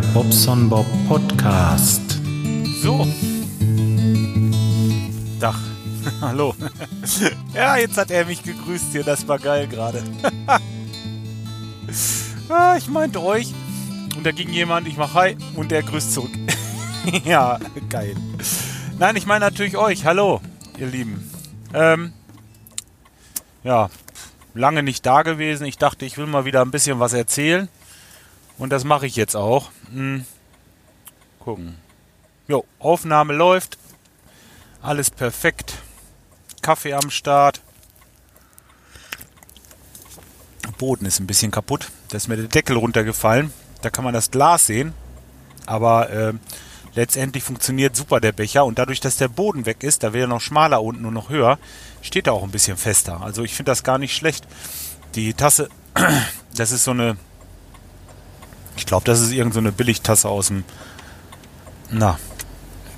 Bobson Bob Podcast. So. Dach. Hallo. ja, jetzt hat er mich gegrüßt hier. Das war geil gerade. ah, ich meinte euch. Und da ging jemand, ich mach Hi und der grüßt zurück. ja, geil. Nein, ich meine natürlich euch. Hallo, ihr Lieben. Ähm, ja, lange nicht da gewesen. Ich dachte, ich will mal wieder ein bisschen was erzählen. Und das mache ich jetzt auch. Hm. Gucken. Jo, Aufnahme läuft. Alles perfekt. Kaffee am Start. Boden ist ein bisschen kaputt. Da ist mir der Deckel runtergefallen. Da kann man das Glas sehen. Aber äh, letztendlich funktioniert super der Becher. Und dadurch, dass der Boden weg ist, da wäre noch schmaler unten und noch höher, steht er auch ein bisschen fester. Also ich finde das gar nicht schlecht. Die Tasse, das ist so eine ich glaube, das ist irgendeine so Billigtasse aus dem. Na,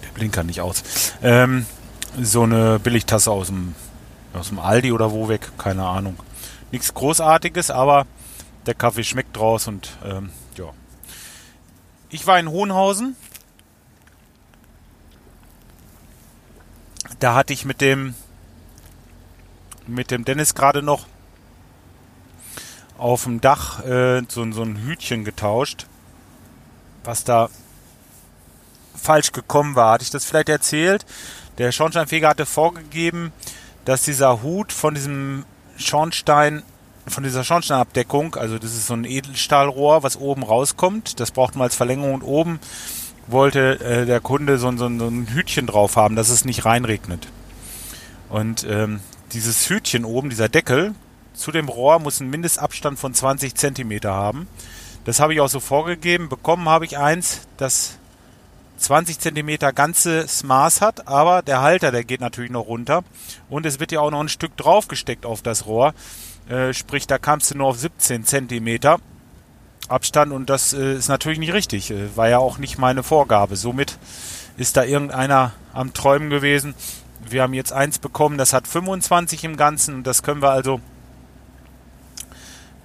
der Blinker nicht aus. Ähm, so eine Billigtasse aus dem, aus dem Aldi oder wo weg, keine Ahnung. Nichts Großartiges, aber der Kaffee schmeckt draus und ähm, ja. Ich war in Hohenhausen. Da hatte ich mit dem mit dem Dennis gerade noch auf dem Dach äh, so, so ein Hütchen getauscht, was da falsch gekommen war. Hatte ich das vielleicht erzählt? Der Schornsteinfeger hatte vorgegeben, dass dieser Hut von diesem Schornstein, von dieser Schornsteinabdeckung, also das ist so ein Edelstahlrohr, was oben rauskommt, das braucht man als Verlängerung und oben wollte äh, der Kunde so, so, so, ein Hütchen drauf haben, dass es nicht reinregnet. Und ähm, dieses Hütchen oben, dieser Deckel, zu dem Rohr muss ein Mindestabstand von 20 cm haben. Das habe ich auch so vorgegeben. Bekommen habe ich eins, das 20 cm ganzes Maß hat, aber der Halter, der geht natürlich noch runter. Und es wird ja auch noch ein Stück draufgesteckt auf das Rohr. Äh, sprich, da kamst du nur auf 17 cm Abstand und das äh, ist natürlich nicht richtig. Äh, war ja auch nicht meine Vorgabe. Somit ist da irgendeiner am Träumen gewesen. Wir haben jetzt eins bekommen, das hat 25 im Ganzen und das können wir also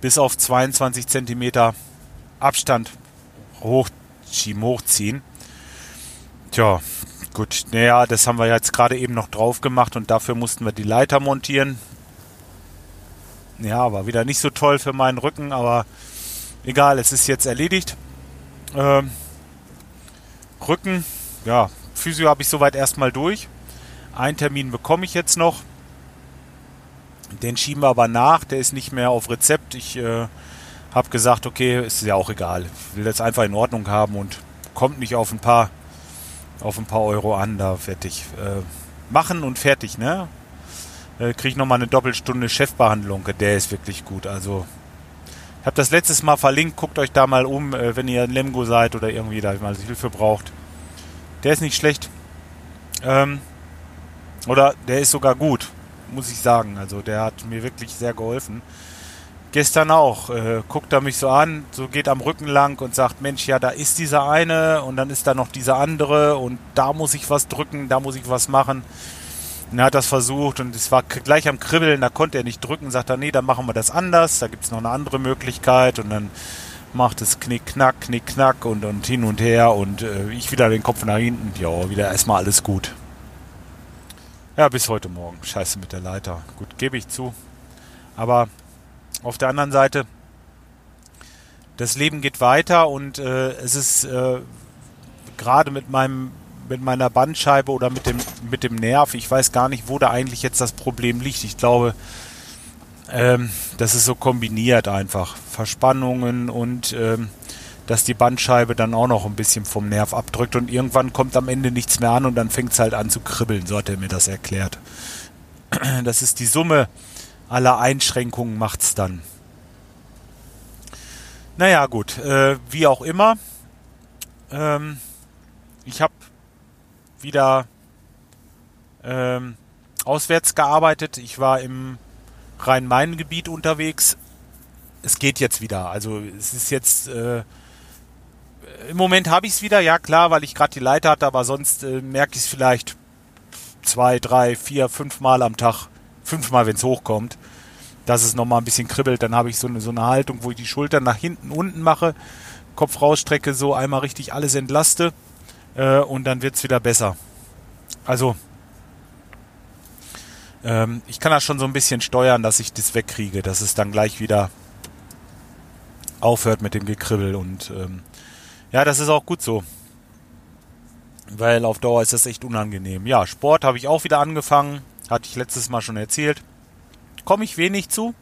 bis auf 22 cm Abstand hochschieben, hochziehen. Tja, gut, naja, das haben wir jetzt gerade eben noch drauf gemacht und dafür mussten wir die Leiter montieren. Ja, war wieder nicht so toll für meinen Rücken, aber egal, es ist jetzt erledigt. Ähm, Rücken, ja, Physio habe ich soweit erstmal durch. Einen Termin bekomme ich jetzt noch. Den schieben wir aber nach, der ist nicht mehr auf Rezept. Ich äh, habe gesagt, okay, ist ja auch egal. Ich will das einfach in Ordnung haben und kommt nicht auf ein paar, auf ein paar Euro an. Da fertig äh, machen und fertig, ne? Äh, Kriege ich nochmal eine Doppelstunde Chefbehandlung. Der ist wirklich gut. Also, ich habe das letztes Mal verlinkt. Guckt euch da mal um, äh, wenn ihr ein Lemgo seid oder irgendwie da mal Hilfe braucht. Der ist nicht schlecht. Ähm, oder der ist sogar gut muss ich sagen. Also der hat mir wirklich sehr geholfen. Gestern auch, äh, guckt er mich so an, so geht am Rücken lang und sagt, Mensch, ja, da ist dieser eine und dann ist da noch dieser andere und da muss ich was drücken, da muss ich was machen. Und er hat das versucht und es war gleich am Kribbeln, da konnte er nicht drücken, sagt er, nee, dann machen wir das anders, da gibt es noch eine andere Möglichkeit und dann macht es knick, knack, knick, knack und, und hin und her und äh, ich wieder den Kopf nach hinten, ja, wieder erstmal alles gut. Ja, bis heute Morgen. Scheiße mit der Leiter. Gut, gebe ich zu. Aber auf der anderen Seite, das Leben geht weiter und äh, es ist äh, gerade mit meinem mit meiner Bandscheibe oder mit dem mit dem Nerv, ich weiß gar nicht, wo da eigentlich jetzt das Problem liegt. Ich glaube, ähm, das ist so kombiniert einfach. Verspannungen und ähm, dass die Bandscheibe dann auch noch ein bisschen vom Nerv abdrückt und irgendwann kommt am Ende nichts mehr an und dann fängt es halt an zu kribbeln, so hat er mir das erklärt. Das ist die Summe aller Einschränkungen macht's dann. Naja, gut, äh, wie auch immer. Ähm, ich habe wieder ähm, auswärts gearbeitet. Ich war im Rhein-Main-Gebiet unterwegs. Es geht jetzt wieder. Also es ist jetzt äh, im Moment habe ich es wieder, ja klar, weil ich gerade die Leiter hatte, aber sonst äh, merke ich es vielleicht zwei, drei, vier, fünf Mal am Tag, fünfmal, wenn es hochkommt, dass es nochmal ein bisschen kribbelt. Dann habe ich so eine, so eine Haltung, wo ich die Schultern nach hinten, unten mache, Kopf rausstrecke, so einmal richtig alles entlaste äh, und dann wird's wieder besser. Also ähm, ich kann das schon so ein bisschen steuern, dass ich das wegkriege, dass es dann gleich wieder aufhört mit dem Gekribbel und ähm, ja, das ist auch gut so. Weil auf Dauer ist das echt unangenehm. Ja, Sport habe ich auch wieder angefangen. Hatte ich letztes Mal schon erzählt. Komme ich wenig zu.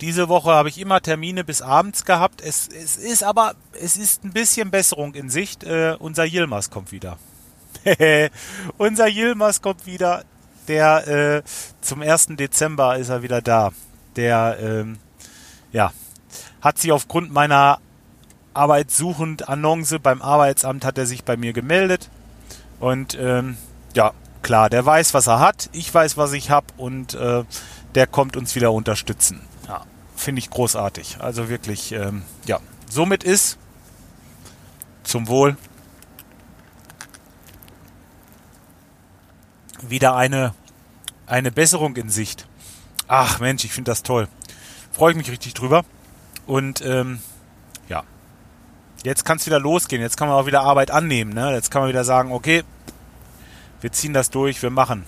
Diese Woche habe ich immer Termine bis abends gehabt. Es, es ist aber, es ist ein bisschen Besserung in Sicht. Äh, unser Yilmaz kommt wieder. unser Yilmaz kommt wieder. Der äh, zum 1. Dezember ist er wieder da. Der ähm, ja, hat sich aufgrund meiner arbeitssuchend Annonce beim Arbeitsamt hat er sich bei mir gemeldet. Und ähm, ja, klar, der weiß, was er hat, ich weiß, was ich habe und äh, der kommt uns wieder unterstützen. Ja, finde ich großartig. Also wirklich, ähm, ja, somit ist zum Wohl wieder eine, eine Besserung in Sicht. Ach Mensch, ich finde das toll. Freue ich mich richtig drüber. Und ähm, jetzt kann es wieder losgehen. Jetzt kann man auch wieder Arbeit annehmen. Ne? Jetzt kann man wieder sagen, okay, wir ziehen das durch, wir machen.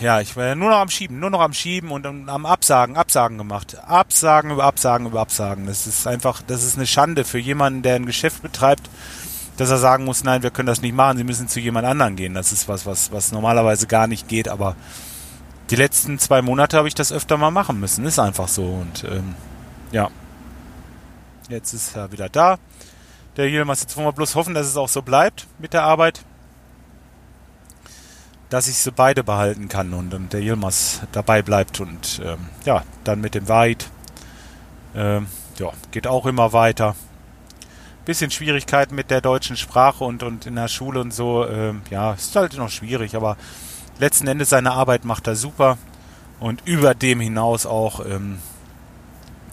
Ja, ich war ja nur noch am Schieben, nur noch am Schieben und am Absagen, Absagen gemacht. Absagen über Absagen über Absagen. Das ist einfach, das ist eine Schande für jemanden, der ein Geschäft betreibt, dass er sagen muss, nein, wir können das nicht machen, Sie müssen zu jemand anderen gehen. Das ist was, was, was normalerweise gar nicht geht, aber die letzten zwei Monate habe ich das öfter mal machen müssen. Ist einfach so. Und ähm, ja, Jetzt ist er wieder da. Der Yilmaz, jetzt wollen wir bloß hoffen, dass es auch so bleibt mit der Arbeit. Dass ich sie beide behalten kann und, und der Yilmaz dabei bleibt. Und ähm, ja, dann mit dem Weit. Ähm, ja, geht auch immer weiter. Bisschen Schwierigkeiten mit der deutschen Sprache und, und in der Schule und so. Ähm, ja, ist halt noch schwierig, aber letzten Endes seine Arbeit macht er super. Und über dem hinaus auch, ähm,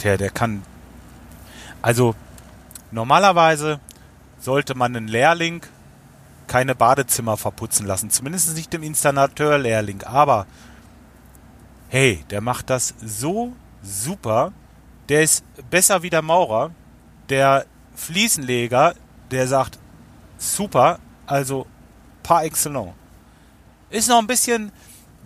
der, der kann also normalerweise sollte man einen Lehrling keine Badezimmer verputzen lassen. Zumindest nicht dem Installateur-Lehrling. Aber hey, der macht das so super. Der ist besser wie der Maurer. Der Fliesenleger, der sagt super, also par excellence. Ist noch ein bisschen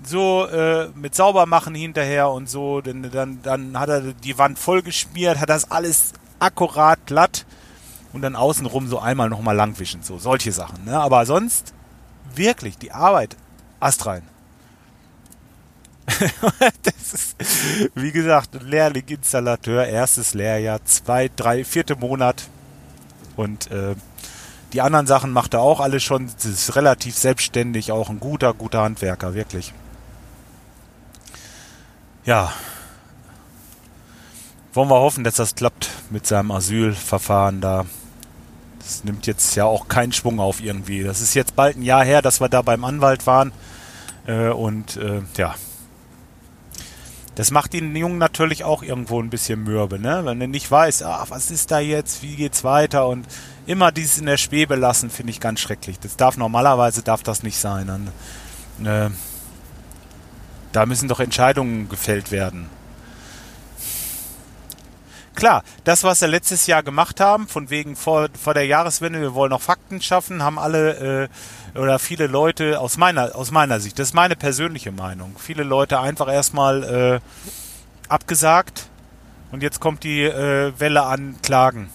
so äh, mit Saubermachen hinterher und so. Denn, dann, dann hat er die Wand voll geschmiert, hat das alles akkurat glatt und dann außenrum so einmal nochmal langwischen. So, solche Sachen. Ne? Aber sonst wirklich die Arbeit astrein. das ist, wie gesagt, Lehrling, Installateur, erstes Lehrjahr, zwei, drei, vierte Monat. Und äh, die anderen Sachen macht er auch alle schon. Das ist relativ selbstständig, auch ein guter, guter Handwerker, wirklich. Ja, wollen wir hoffen, dass das klappt mit seinem Asylverfahren da. Das nimmt jetzt ja auch keinen Schwung auf irgendwie. Das ist jetzt bald ein Jahr her, dass wir da beim Anwalt waren. Äh, und äh, ja, das macht den Jungen natürlich auch irgendwo ein bisschen mürbe, ne? Wenn er nicht weiß, ach, was ist da jetzt, wie geht's weiter und immer dieses in der Schwebe lassen, finde ich ganz schrecklich. Das darf normalerweise darf das nicht sein. Und, äh, da müssen doch Entscheidungen gefällt werden klar, das, was wir letztes Jahr gemacht haben, von wegen vor, vor der Jahreswende, wir wollen noch Fakten schaffen, haben alle äh, oder viele Leute aus meiner, aus meiner Sicht, das ist meine persönliche Meinung, viele Leute einfach erstmal äh, abgesagt und jetzt kommt die äh, Welle an Klagen,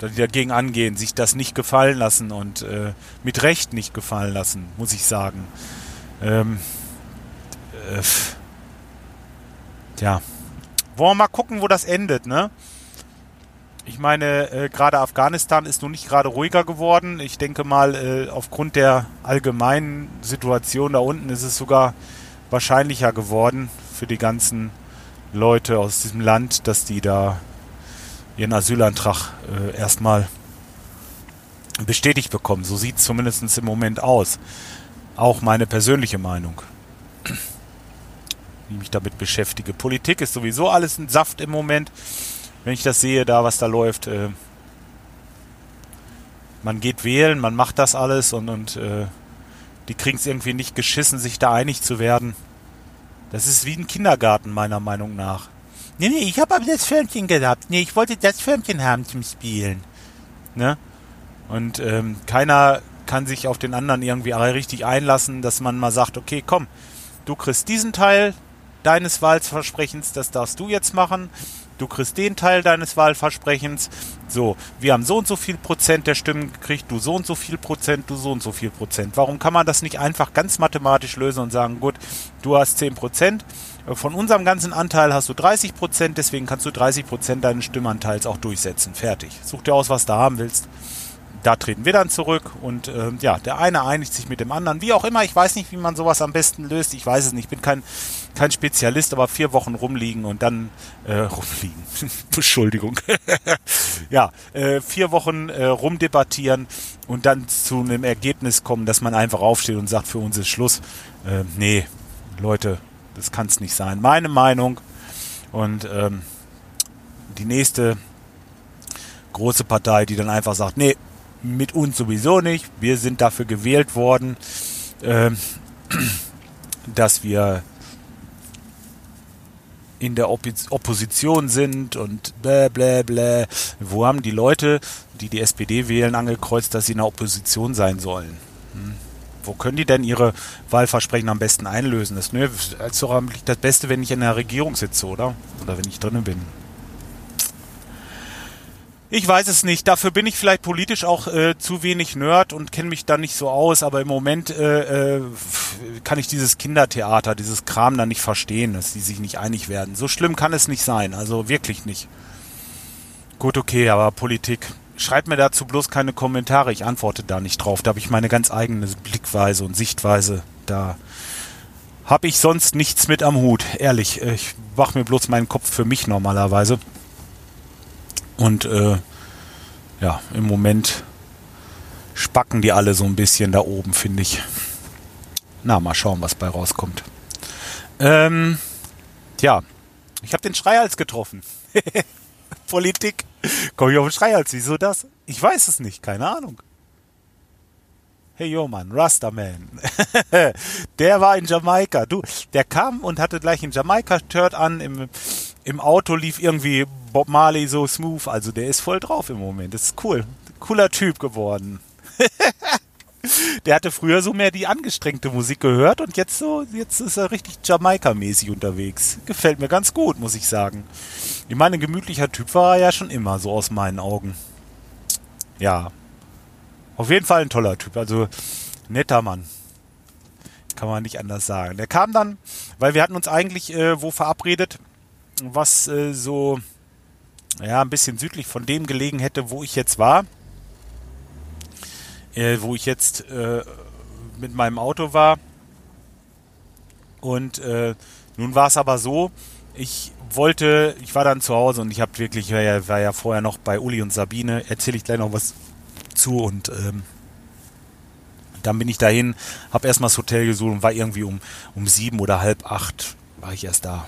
die dagegen angehen, sich das nicht gefallen lassen und äh, mit Recht nicht gefallen lassen, muss ich sagen. Ähm, äh, ja. Wollen wir mal gucken, wo das endet, ne? Ich meine, äh, gerade Afghanistan ist nun nicht gerade ruhiger geworden. Ich denke mal, äh, aufgrund der allgemeinen Situation da unten ist es sogar wahrscheinlicher geworden für die ganzen Leute aus diesem Land, dass die da ihren Asylantrag äh, erstmal bestätigt bekommen. So sieht es zumindest im Moment aus. Auch meine persönliche Meinung ich mich damit beschäftige. Politik ist sowieso alles ein Saft im Moment. Wenn ich das sehe, da was da läuft, äh, man geht wählen, man macht das alles und, und äh, die kriegen es irgendwie nicht geschissen, sich da einig zu werden. Das ist wie ein Kindergarten, meiner Meinung nach. Nee, nee, ich habe aber das Förmchen gehabt. Nee, ich wollte das Förmchen haben zum Spielen. Ne? Und ähm, keiner kann sich auf den anderen irgendwie richtig einlassen, dass man mal sagt, okay, komm, du kriegst diesen Teil deines Wahlversprechens, das darfst du jetzt machen du kriegst den Teil deines Wahlversprechens. So, wir haben so und so viel Prozent der Stimmen gekriegt, du so und so viel Prozent, du so und so viel Prozent. Warum kann man das nicht einfach ganz mathematisch lösen und sagen, gut, du hast 10 Prozent, von unserem ganzen Anteil hast du 30 Prozent, deswegen kannst du 30 Prozent deines Stimmanteils auch durchsetzen. Fertig. Such dir aus, was du haben willst da treten wir dann zurück und äh, ja, der eine einigt sich mit dem anderen. Wie auch immer, ich weiß nicht, wie man sowas am besten löst. Ich weiß es nicht. Ich bin kein, kein Spezialist, aber vier Wochen rumliegen und dann äh, rumliegen. Entschuldigung. ja, äh, vier Wochen äh, rumdebattieren und dann zu einem Ergebnis kommen, dass man einfach aufsteht und sagt, für uns ist Schluss. Äh, nee, Leute, das kann es nicht sein. Meine Meinung. Und ähm, die nächste große Partei, die dann einfach sagt, nee, mit uns sowieso nicht. Wir sind dafür gewählt worden, äh, dass wir in der Opposition sind und bläh, bläh, bläh. Wo haben die Leute, die die SPD wählen, angekreuzt, dass sie in der Opposition sein sollen? Hm. Wo können die denn ihre Wahlversprechen am besten einlösen? Das ne, ist doch das Beste, wenn ich in der Regierung sitze, oder? Oder wenn ich drinnen bin. Ich weiß es nicht. Dafür bin ich vielleicht politisch auch äh, zu wenig Nerd und kenne mich da nicht so aus. Aber im Moment äh, äh, kann ich dieses Kindertheater, dieses Kram da nicht verstehen, dass die sich nicht einig werden. So schlimm kann es nicht sein. Also wirklich nicht. Gut, okay, aber Politik. Schreibt mir dazu bloß keine Kommentare. Ich antworte da nicht drauf. Da habe ich meine ganz eigene Blickweise und Sichtweise. Da habe ich sonst nichts mit am Hut. Ehrlich, ich mache mir bloß meinen Kopf für mich normalerweise. Und äh, ja, im Moment spacken die alle so ein bisschen da oben, finde ich. Na, mal schauen, was bei rauskommt. Ähm, ja, ich habe den Schreihals getroffen. Politik. Komm ich auf den Schreihals? Wieso das? Ich weiß es nicht, keine Ahnung. Hey yo Mann, Rastaman. der war in Jamaika. Du, der kam und hatte gleich ein Jamaika-Shirt an. Im, Im Auto lief irgendwie Bob Marley so smooth. Also der ist voll drauf im Moment. Das ist cool. Cooler Typ geworden. der hatte früher so mehr die angestrengte Musik gehört und jetzt so, jetzt ist er richtig Jamaika-mäßig unterwegs. Gefällt mir ganz gut, muss ich sagen. Ich meine, ein gemütlicher Typ war er ja schon immer, so aus meinen Augen. Ja, auf jeden Fall ein toller Typ, also netter Mann. Kann man nicht anders sagen. Der kam dann, weil wir hatten uns eigentlich äh, wo verabredet, was äh, so ja ein bisschen südlich von dem gelegen hätte, wo ich jetzt war. Äh, wo ich jetzt äh, mit meinem Auto war. Und äh, nun war es aber so, ich wollte, ich war dann zu Hause und ich habe wirklich, war ja, war ja vorher noch bei Uli und Sabine, erzähle ich gleich noch was zu und ähm, dann bin ich dahin, habe erstmal das Hotel gesucht und war irgendwie um, um sieben oder halb acht war ich erst da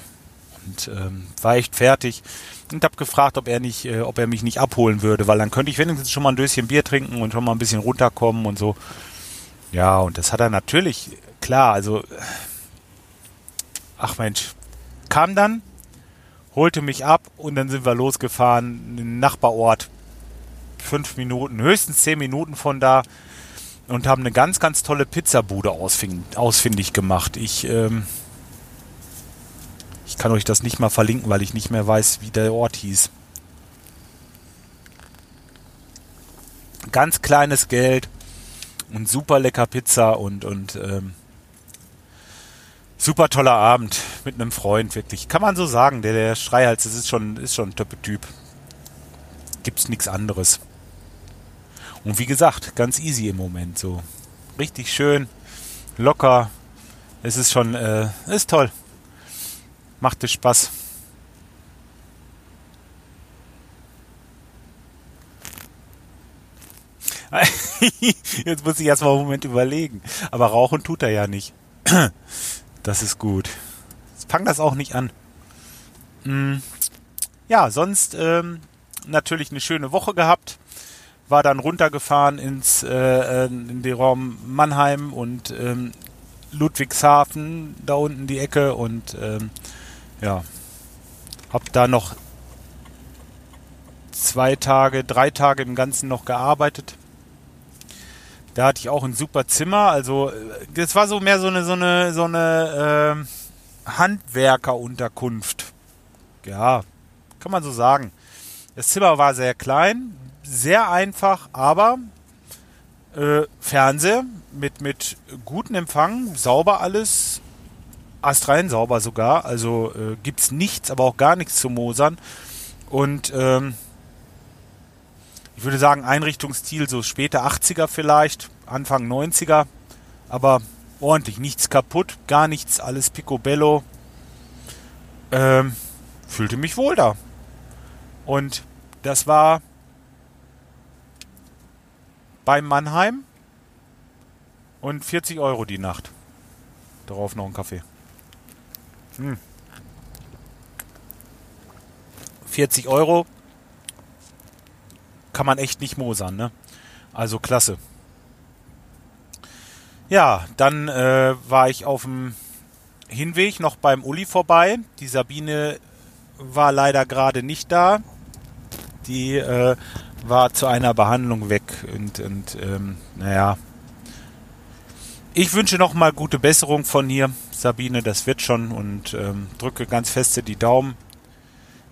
und ähm, war echt fertig und habe gefragt, ob er nicht, äh, ob er mich nicht abholen würde, weil dann könnte ich wenigstens schon mal ein Döschen Bier trinken und schon mal ein bisschen runterkommen und so. Ja, und das hat er natürlich, klar, also, ach Mensch, kam dann, holte mich ab und dann sind wir losgefahren, in den Nachbarort fünf Minuten, höchstens zehn Minuten von da und haben eine ganz, ganz tolle Pizzabude ausfindig gemacht. Ich, ähm, ich kann euch das nicht mal verlinken, weil ich nicht mehr weiß, wie der Ort hieß. Ganz kleines Geld und super lecker Pizza und, und ähm, super toller Abend mit einem Freund, wirklich. Kann man so sagen, der, der Schreihals, das ist schon, ist schon ein Typ. Gibt's nichts anderes. Und wie gesagt, ganz easy im Moment so. Richtig schön, locker. Es ist schon, äh, ist toll. Macht es Spaß. Jetzt muss ich erstmal einen Moment überlegen. Aber rauchen tut er ja nicht. Das ist gut. Fang das auch nicht an. Hm. Ja, sonst ähm, natürlich eine schöne Woche gehabt war dann runtergefahren ins äh, in den Raum Mannheim und ähm, Ludwigshafen, da unten die Ecke und ähm, ja, Hab da noch zwei Tage, drei Tage im Ganzen noch gearbeitet. Da hatte ich auch ein super Zimmer. Also äh, das war so mehr so eine so eine so eine äh, Handwerkerunterkunft. Ja, kann man so sagen. Das Zimmer war sehr klein, sehr einfach, aber äh, Fernseher mit mit gutem Empfang, sauber alles, astrein sauber sogar. Also äh, gibt's nichts, aber auch gar nichts zu mosern. Und ähm, ich würde sagen, Einrichtungsstil so späte 80er vielleicht, Anfang 90er, aber ordentlich, nichts kaputt, gar nichts, alles picobello. Ähm, fühlte mich wohl da. Und das war bei Mannheim und 40 Euro die Nacht. Darauf noch ein Kaffee. Hm. 40 Euro kann man echt nicht mosern, ne? Also klasse. Ja, dann äh, war ich auf dem Hinweg noch beim Uli vorbei. Die Sabine war leider gerade nicht da. Die äh, war zu einer Behandlung weg und, und ähm, naja. Ich wünsche noch mal gute Besserung von hier, Sabine, das wird schon und ähm, drücke ganz feste die Daumen,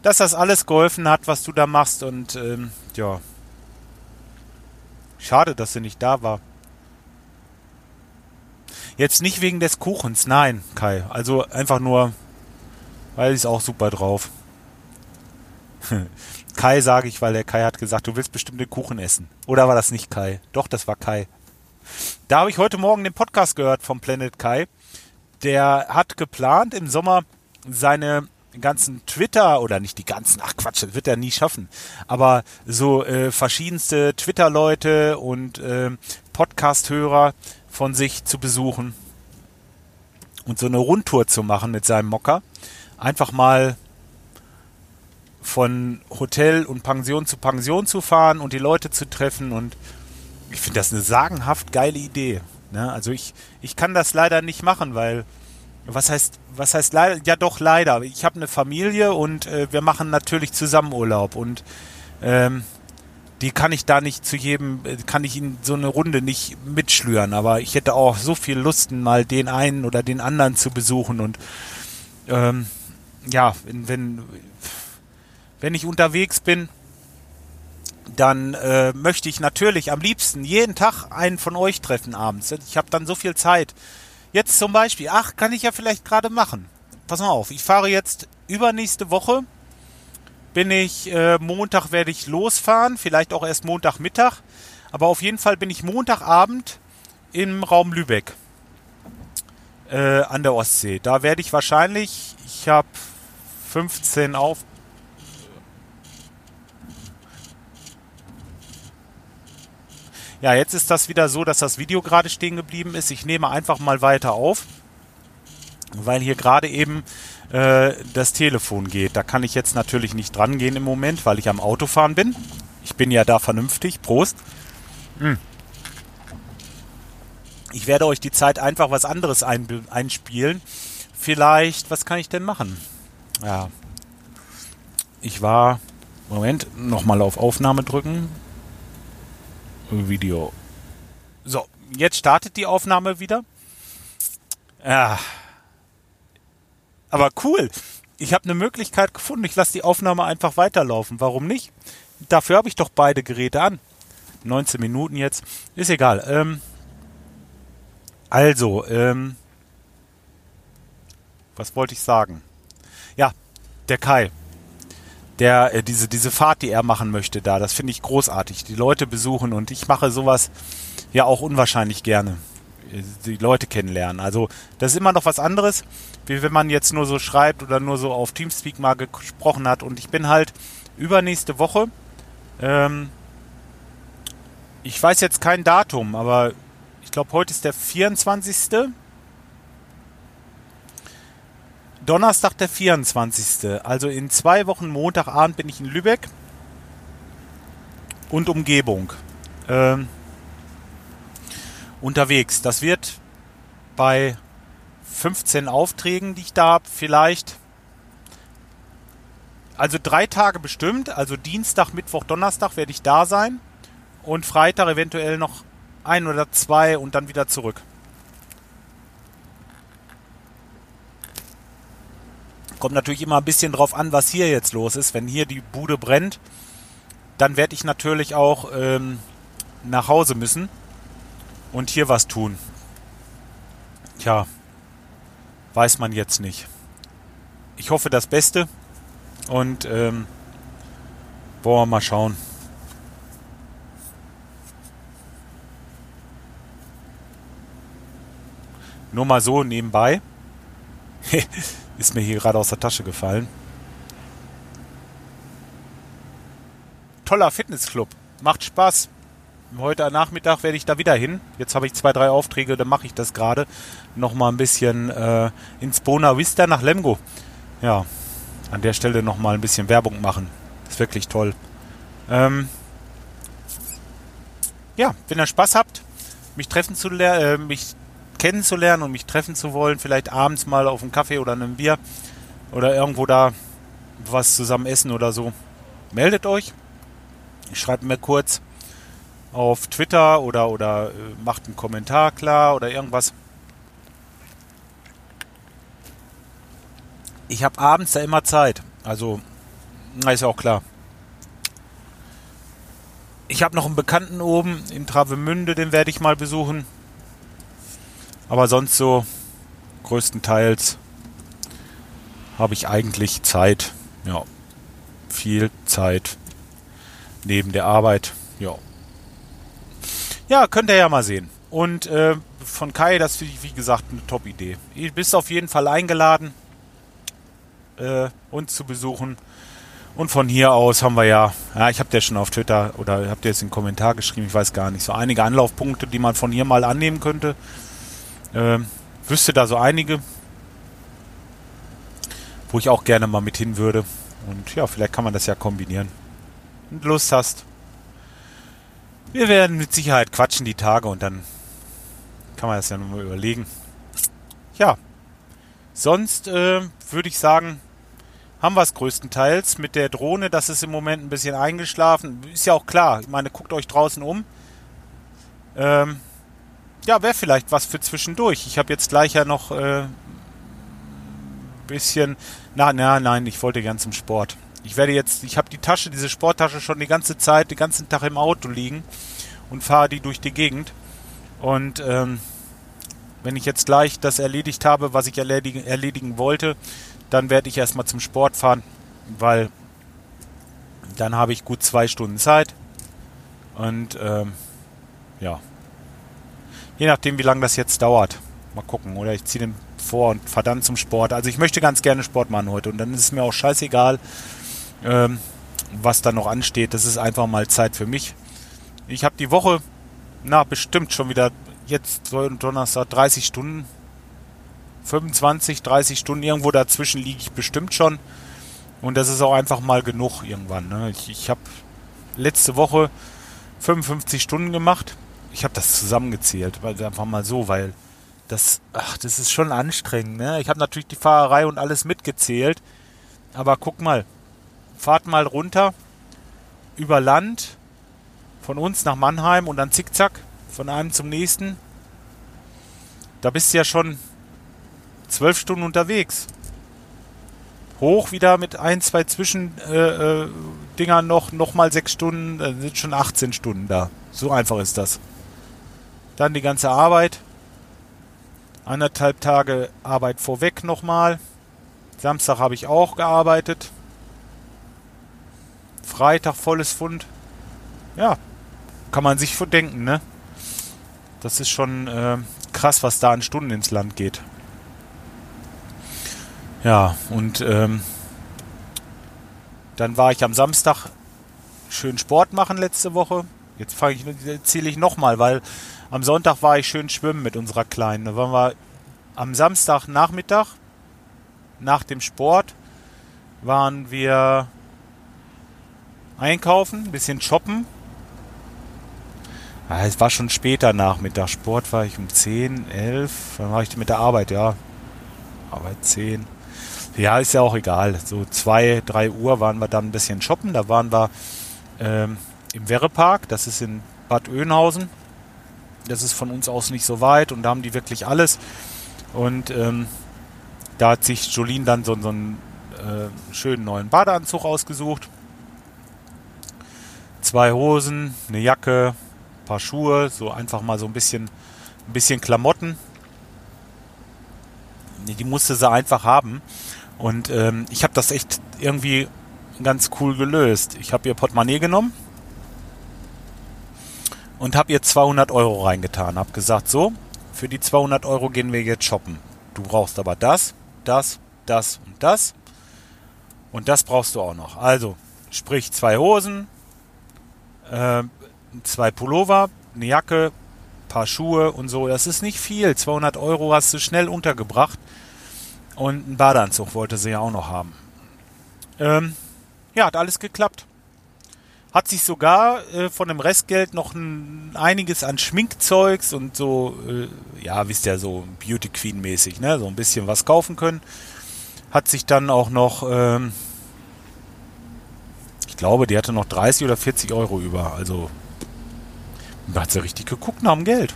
dass das alles geholfen hat, was du da machst und ähm, ja, Schade, dass sie nicht da war. Jetzt nicht wegen des Kuchens, nein, Kai. Also einfach nur, weil ich auch super drauf. Kai sage ich, weil der Kai hat gesagt, du willst bestimmt den Kuchen essen. Oder war das nicht Kai? Doch, das war Kai. Da habe ich heute Morgen den Podcast gehört vom Planet Kai. Der hat geplant, im Sommer seine ganzen Twitter oder nicht die ganzen, ach Quatsch, das wird er nie schaffen, aber so äh, verschiedenste Twitter-Leute und äh, Podcast-Hörer von sich zu besuchen und so eine Rundtour zu machen mit seinem Mocker. Einfach mal von Hotel und Pension zu Pension zu fahren und die Leute zu treffen und ich finde das eine sagenhaft geile Idee. Ne? Also ich, ich kann das leider nicht machen, weil was heißt, was heißt leider? Ja, doch leider. Ich habe eine Familie und äh, wir machen natürlich zusammen Urlaub und ähm, die kann ich da nicht zu jedem, äh, kann ich in so eine Runde nicht mitschlüren. Aber ich hätte auch so viel Lust, mal den einen oder den anderen zu besuchen und ähm, ja, wenn, wenn, wenn ich unterwegs bin, dann äh, möchte ich natürlich am liebsten jeden Tag einen von euch treffen abends. Ich habe dann so viel Zeit. Jetzt zum Beispiel, ach, kann ich ja vielleicht gerade machen. Pass mal auf, ich fahre jetzt übernächste Woche. Bin ich, äh, Montag werde ich losfahren, vielleicht auch erst Montagmittag. Aber auf jeden Fall bin ich Montagabend im Raum Lübeck äh, an der Ostsee. Da werde ich wahrscheinlich, ich habe 15 auf, Ja, jetzt ist das wieder so, dass das Video gerade stehen geblieben ist. Ich nehme einfach mal weiter auf, weil hier gerade eben äh, das Telefon geht. Da kann ich jetzt natürlich nicht dran gehen im Moment, weil ich am Autofahren bin. Ich bin ja da vernünftig. Prost. Hm. Ich werde euch die Zeit einfach was anderes ein, einspielen. Vielleicht, was kann ich denn machen? Ja. Ich war, Moment, nochmal auf Aufnahme drücken. Video. So, jetzt startet die Aufnahme wieder. Ja. Aber cool. Ich habe eine Möglichkeit gefunden. Ich lasse die Aufnahme einfach weiterlaufen. Warum nicht? Dafür habe ich doch beide Geräte an. 19 Minuten jetzt. Ist egal. Ähm, also, ähm, was wollte ich sagen? Ja, der Kai der äh, diese diese Fahrt, die er machen möchte, da, das finde ich großartig. Die Leute besuchen und ich mache sowas ja auch unwahrscheinlich gerne. Äh, die Leute kennenlernen. Also das ist immer noch was anderes, wie wenn man jetzt nur so schreibt oder nur so auf Teamspeak mal gesprochen hat. Und ich bin halt übernächste Woche. Ähm, ich weiß jetzt kein Datum, aber ich glaube, heute ist der 24. Donnerstag, der 24. Also in zwei Wochen Montagabend bin ich in Lübeck und Umgebung ähm, unterwegs. Das wird bei 15 Aufträgen, die ich da habe, vielleicht also drei Tage bestimmt. Also Dienstag, Mittwoch, Donnerstag werde ich da sein. Und Freitag eventuell noch ein oder zwei und dann wieder zurück. Kommt natürlich immer ein bisschen drauf an, was hier jetzt los ist. Wenn hier die Bude brennt, dann werde ich natürlich auch ähm, nach Hause müssen und hier was tun. Tja, weiß man jetzt nicht. Ich hoffe das Beste und ähm, wollen wir mal schauen. Nur mal so nebenbei. Ist mir hier gerade aus der Tasche gefallen. Toller Fitnessclub. Macht Spaß. Heute Nachmittag werde ich da wieder hin. Jetzt habe ich zwei, drei Aufträge, dann mache ich das gerade. Nochmal ein bisschen äh, ins Bona Vista nach Lemgo. Ja, an der Stelle nochmal ein bisschen Werbung machen. Ist wirklich toll. Ähm, ja, wenn ihr Spaß habt, mich treffen zu äh, mich kennenzulernen und mich treffen zu wollen, vielleicht abends mal auf einen Kaffee oder einem Bier oder irgendwo da was zusammen essen oder so, meldet euch. Schreibt mir kurz auf Twitter oder, oder äh, macht einen Kommentar klar oder irgendwas. Ich habe abends da immer Zeit. Also, na, ist ja auch klar. Ich habe noch einen Bekannten oben in Travemünde, den werde ich mal besuchen. Aber sonst so größtenteils habe ich eigentlich Zeit. Ja, viel Zeit neben der Arbeit. Ja. Ja, könnt ihr ja mal sehen. Und äh, von Kai, das finde ich, wie gesagt, eine Top-Idee. Ihr bist auf jeden Fall eingeladen, äh, uns zu besuchen. Und von hier aus haben wir ja, ja, ich habe dir schon auf Twitter oder habt ihr jetzt einen Kommentar geschrieben, ich weiß gar nicht, so einige Anlaufpunkte, die man von hier mal annehmen könnte. Äh, wüsste da so einige, wo ich auch gerne mal mit hin würde. Und ja, vielleicht kann man das ja kombinieren. Und Lust hast. Wir werden mit Sicherheit quatschen die Tage und dann kann man das ja nochmal überlegen. Ja, sonst äh, würde ich sagen, haben wir es größtenteils mit der Drohne. Das ist im Moment ein bisschen eingeschlafen. Ist ja auch klar. Ich meine, guckt euch draußen um. Ähm, ja, wäre vielleicht was für zwischendurch. Ich habe jetzt gleich ja noch äh, bisschen. Na, na, nein, ich wollte gern zum Sport. Ich werde jetzt, ich habe die Tasche, diese Sporttasche schon die ganze Zeit, den ganzen Tag im Auto liegen und fahre die durch die Gegend. Und ähm, wenn ich jetzt gleich das erledigt habe, was ich erledigen, erledigen wollte, dann werde ich erstmal zum Sport fahren, weil dann habe ich gut zwei Stunden Zeit. Und ähm, ja, je nachdem, wie lange das jetzt dauert. Mal gucken. Oder ich ziehe den vor und fahre dann zum Sport. Also ich möchte ganz gerne Sport machen heute. Und dann ist es mir auch scheißegal, ähm, was da noch ansteht. Das ist einfach mal Zeit für mich. Ich habe die Woche, na, bestimmt schon wieder jetzt Donnerstag 30 Stunden. 25, 30 Stunden, irgendwo dazwischen liege ich bestimmt schon. Und das ist auch einfach mal genug irgendwann. Ne? Ich, ich habe letzte Woche 55 Stunden gemacht. Ich habe das zusammengezählt, weil einfach mal so, weil das, ach, das ist schon anstrengend. Ne? Ich habe natürlich die Fahrerei und alles mitgezählt. Aber guck mal, fahrt mal runter über Land von uns nach Mannheim und dann zickzack von einem zum nächsten. Da bist du ja schon zwölf Stunden unterwegs. Hoch wieder mit ein, zwei Zwischendingern äh, äh, noch, noch mal sechs Stunden, dann sind schon 18 Stunden da. So einfach ist das. Dann die ganze Arbeit. Anderthalb Tage Arbeit vorweg nochmal. Samstag habe ich auch gearbeitet. Freitag volles Fund. Ja, kann man sich denken, ne? Das ist schon äh, krass, was da an Stunden ins Land geht. Ja, und ähm, dann war ich am Samstag schön Sport machen letzte Woche. Jetzt fange ich, zähle ich nochmal, weil am Sonntag war ich schön schwimmen mit unserer Kleinen. Da waren wir am Samstagnachmittag nach dem Sport waren wir einkaufen, ein bisschen shoppen. Ja, es war schon später Nachmittag. Sport war ich um 10, 11. Dann war ich mit der Arbeit, ja. Arbeit 10. ja, ist ja auch egal. So zwei, drei Uhr waren wir dann ein bisschen shoppen. Da waren wir ähm, im Werrepark, das ist in Bad Oeynhausen. Das ist von uns aus nicht so weit und da haben die wirklich alles. Und ähm, da hat sich Jolien dann so, so einen äh, schönen neuen Badeanzug ausgesucht. Zwei Hosen, eine Jacke, ein paar Schuhe, so einfach mal so ein bisschen, ein bisschen Klamotten. Die musste sie einfach haben. Und ähm, ich habe das echt irgendwie ganz cool gelöst. Ich habe ihr Portemonnaie genommen und habe ihr 200 Euro reingetan. Habe gesagt, so, für die 200 Euro gehen wir jetzt shoppen. Du brauchst aber das, das, das und das. Und das brauchst du auch noch. Also, sprich zwei Hosen, äh, zwei Pullover, eine Jacke, paar Schuhe und so. Das ist nicht viel. 200 Euro hast du schnell untergebracht. Und einen Badeanzug wollte sie ja auch noch haben. Ähm, ja, hat alles geklappt. Hat sich sogar äh, von dem Restgeld noch ein, einiges an Schminkzeugs und so, äh, ja, wisst ihr, so Beauty Queen mäßig, ne, so ein bisschen was kaufen können. Hat sich dann auch noch, ähm, ich glaube, die hatte noch 30 oder 40 Euro über. Also, da hat sie richtig geguckt nach dem Geld.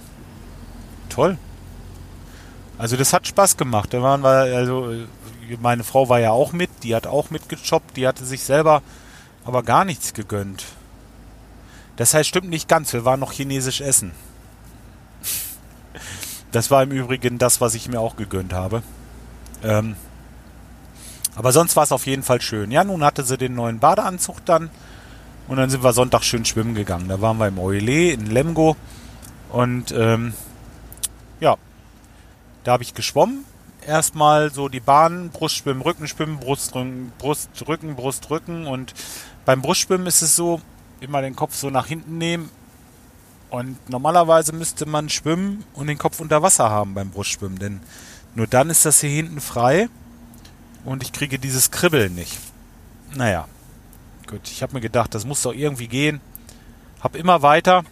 Toll. Also das hat Spaß gemacht. Da waren wir, also meine Frau war ja auch mit, die hat auch mitgechoppt, die hatte sich selber aber gar nichts gegönnt. Das heißt, stimmt nicht ganz, wir waren noch chinesisch essen. Das war im Übrigen das, was ich mir auch gegönnt habe. Ähm, aber sonst war es auf jeden Fall schön. Ja, nun hatte sie den neuen Badeanzug dann und dann sind wir Sonntag schön schwimmen gegangen. Da waren wir im Oile in Lemgo und ähm, ja, da habe ich geschwommen. Erstmal so die Bahn, Brustschwimmen, Rückenschwimmen, Brustrücken, Brustrücken, Brustrücken. Und beim Brustschwimmen ist es so, immer den Kopf so nach hinten nehmen. Und normalerweise müsste man schwimmen und den Kopf unter Wasser haben beim Brustschwimmen. Denn nur dann ist das hier hinten frei und ich kriege dieses Kribbeln nicht. Naja, gut. Ich habe mir gedacht, das muss doch irgendwie gehen. Hab immer weiter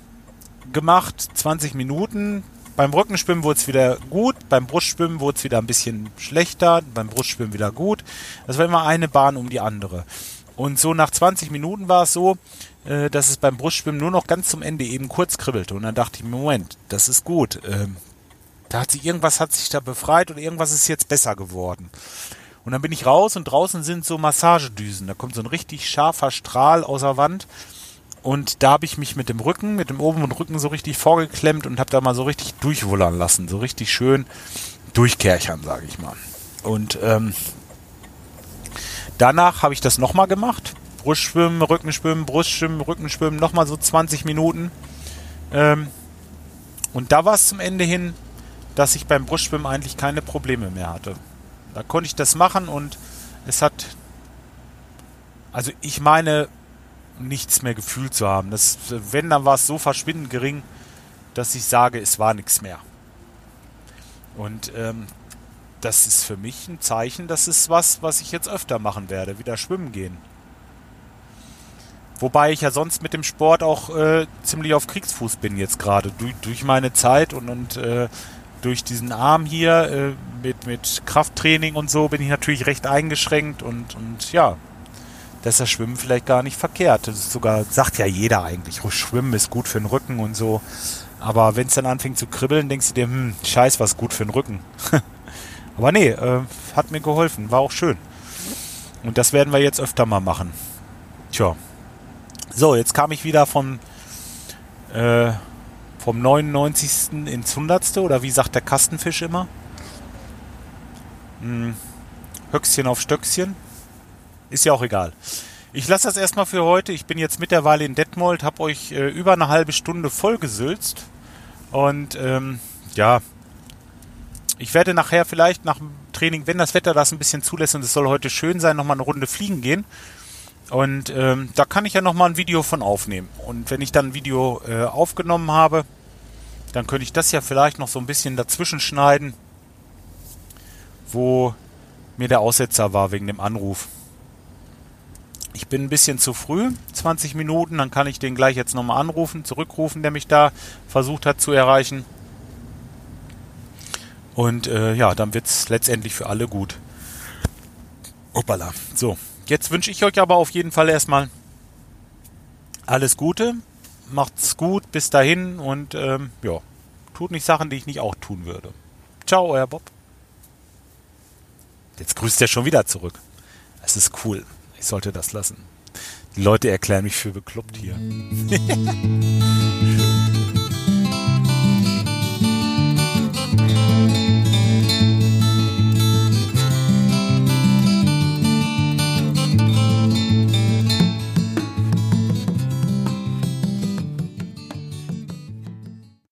gemacht, 20 Minuten, beim Rückenschwimmen wurde es wieder gut, beim Brustschwimmen wurde es wieder ein bisschen schlechter, beim Brustschwimmen wieder gut. Das war immer eine Bahn um die andere. Und so nach 20 Minuten war es so, äh, dass es beim Brustschwimmen nur noch ganz zum Ende eben kurz kribbelte. Und dann dachte ich, Moment, das ist gut. Ähm, da hat sich irgendwas hat sich da befreit und irgendwas ist jetzt besser geworden. Und dann bin ich raus und draußen sind so Massagedüsen. Da kommt so ein richtig scharfer Strahl aus der Wand und da habe ich mich mit dem Rücken, mit dem oberen Rücken so richtig vorgeklemmt und habe da mal so richtig durchwullern lassen. So richtig schön durchkerchern, sage ich mal. Und ähm, danach habe ich das nochmal gemacht. Brustschwimmen, Rückenschwimmen, Brustschwimmen, Rückenschwimmen, nochmal so 20 Minuten. Ähm, und da war es zum Ende hin, dass ich beim Brustschwimmen eigentlich keine Probleme mehr hatte. Da konnte ich das machen und es hat, also ich meine, nichts mehr gefühlt zu haben. Das, wenn, dann war es so verschwindend gering, dass ich sage, es war nichts mehr. Und ähm, das ist für mich ein Zeichen, das ist was, was ich jetzt öfter machen werde, wieder schwimmen gehen. Wobei ich ja sonst mit dem Sport auch äh, ziemlich auf Kriegsfuß bin jetzt gerade. Du, durch meine Zeit und, und äh, durch diesen Arm hier äh, mit, mit Krafttraining und so bin ich natürlich recht eingeschränkt und, und ja, dass das Schwimmen vielleicht gar nicht verkehrt. Das ist sogar, sagt ja jeder eigentlich, oh, Schwimmen ist gut für den Rücken und so. Aber wenn es dann anfängt zu kribbeln, denkst du dir, hm, scheiß, was gut für den Rücken. Aber nee, äh, hat mir geholfen, war auch schön. Und das werden wir jetzt öfter mal machen. Tja. So, jetzt kam ich wieder vom, äh, vom 99. ins 100. Oder wie sagt der Kastenfisch immer? Hm, Höchstchen auf Stöckchen. Ist ja auch egal. Ich lasse das erstmal für heute. Ich bin jetzt mittlerweile in Detmold, habe euch äh, über eine halbe Stunde vollgesülzt. Und ähm, ja, ich werde nachher vielleicht nach dem Training, wenn das Wetter das ein bisschen zulässt und es soll heute schön sein, nochmal eine Runde fliegen gehen. Und ähm, da kann ich ja nochmal ein Video von aufnehmen. Und wenn ich dann ein Video äh, aufgenommen habe, dann könnte ich das ja vielleicht noch so ein bisschen dazwischen schneiden, wo mir der Aussetzer war wegen dem Anruf. Ich bin ein bisschen zu früh, 20 Minuten, dann kann ich den gleich jetzt nochmal anrufen, zurückrufen, der mich da versucht hat zu erreichen. Und äh, ja, dann wird es letztendlich für alle gut. Hoppala. So, jetzt wünsche ich euch aber auf jeden Fall erstmal alles Gute. Macht's gut, bis dahin und ähm, ja, tut nicht Sachen, die ich nicht auch tun würde. Ciao, euer Bob. Jetzt grüßt er schon wieder zurück. Es ist cool. Ich sollte das lassen. Die Leute erklären mich für bekloppt hier.